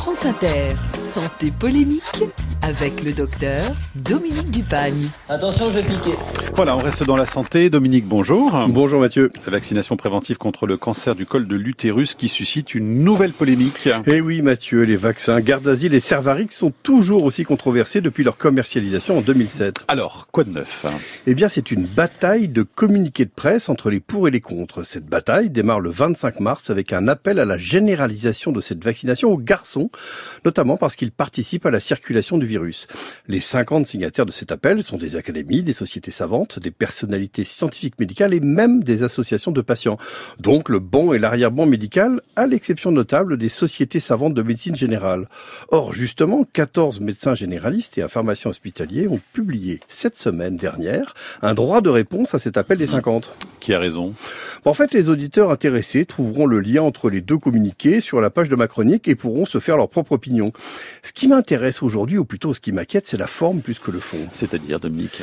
France Inter, santé polémique avec le docteur Dominique Dupagne. Attention, je vais piquer. Voilà, on reste dans la santé. Dominique, bonjour. Bonjour Mathieu. La vaccination préventive contre le cancer du col de l'utérus qui suscite une nouvelle polémique. Eh oui Mathieu, les vaccins Gardasil et Cervarix sont toujours aussi controversés depuis leur commercialisation en 2007. Alors, quoi de neuf? Eh bien, c'est une bataille de communiqués de presse entre les pour et les contre. Cette bataille démarre le 25 mars avec un appel à la généralisation de cette vaccination aux garçons, notamment parce qu'ils participent à la circulation du virus. Les 50 signataires de cet appel sont des académies, des sociétés savantes, des personnalités scientifiques médicales et même des associations de patients. Donc le bon et l'arrière-bon médical, à l'exception notable des sociétés savantes de médecine générale. Or, justement, 14 médecins généralistes et un pharmacien hospitalier ont publié cette semaine dernière un droit de réponse à cet appel des 50. Qui a raison En fait, les auditeurs intéressés trouveront le lien entre les deux communiqués sur la page de ma chronique et pourront se faire leur propre opinion. Ce qui m'intéresse aujourd'hui, ou plutôt ce qui m'inquiète, c'est la forme plus que le fond. C'est-à-dire, Dominique?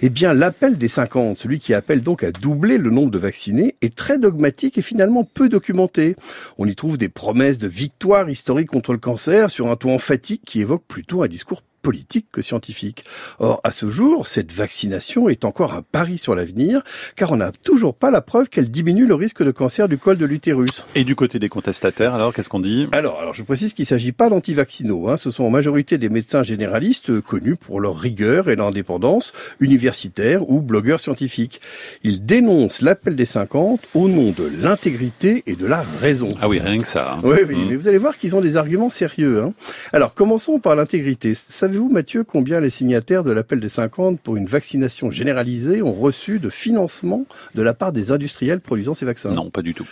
Eh bien, l'appel des 50, celui qui appelle donc à doubler le nombre de vaccinés, est très dogmatique et finalement peu documenté. On y trouve des promesses de victoire historique contre le cancer sur un ton emphatique qui évoque plutôt un discours politique que scientifique. Or, à ce jour, cette vaccination est encore un pari sur l'avenir, car on n'a toujours pas la preuve qu'elle diminue le risque de cancer du col de l'utérus. Et du côté des contestataires, alors, qu'est-ce qu'on dit? Alors, alors, je précise qu'il ne s'agit pas d'antivaccinaux. Hein. Ce sont en majorité des médecins généralistes connus pour leur rigueur et leur indépendance, universitaires ou blogueurs scientifiques. Ils dénoncent l'appel des 50 au nom de l'intégrité et de la raison. Ah oui, rien que ça. Hein. Oui, oui, mmh. mais vous allez voir qu'ils ont des arguments sérieux. Hein. Alors, commençons par l'intégrité. Savez-vous, Mathieu, combien les signataires de l'appel des 50 pour une vaccination généralisée ont reçu de financement de la part des industriels produisant ces vaccins? Non, pas du tout.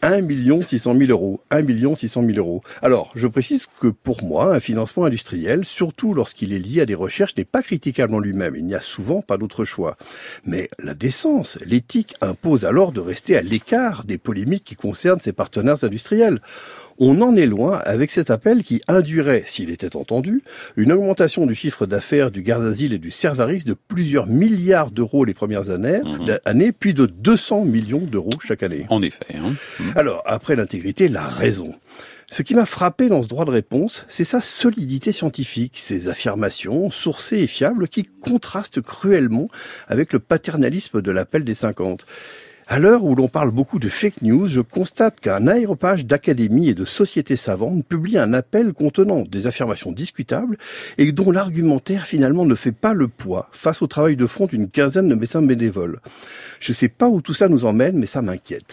1 600 000 euros. 1 600 000 euros. Alors, je précise que pour moi, un financement industriel, surtout lorsqu'il est lié à des recherches, n'est pas critiquable en lui-même. Il n'y a souvent pas d'autre choix. Mais la décence, l'éthique impose alors de rester à l'écart des polémiques qui concernent ses partenaires industriels. On en est loin avec cet appel qui induirait, s'il était entendu, une augmentation du chiffre d'affaires du Gardasil et du Cervarix de plusieurs milliards d'euros les premières années, mmh. années, puis de 200 millions d'euros chaque année. En effet. Hein. Mmh. Alors, après l'intégrité, la raison. Ce qui m'a frappé dans ce droit de réponse, c'est sa solidité scientifique, ses affirmations sourcées et fiables qui contrastent cruellement avec le paternalisme de l'appel des 50. À l'heure où l'on parle beaucoup de fake news, je constate qu'un aéropage d'académies et de sociétés savantes publie un appel contenant des affirmations discutables et dont l'argumentaire finalement ne fait pas le poids face au travail de fond d'une quinzaine de médecins bénévoles. Je ne sais pas où tout ça nous emmène, mais ça m'inquiète.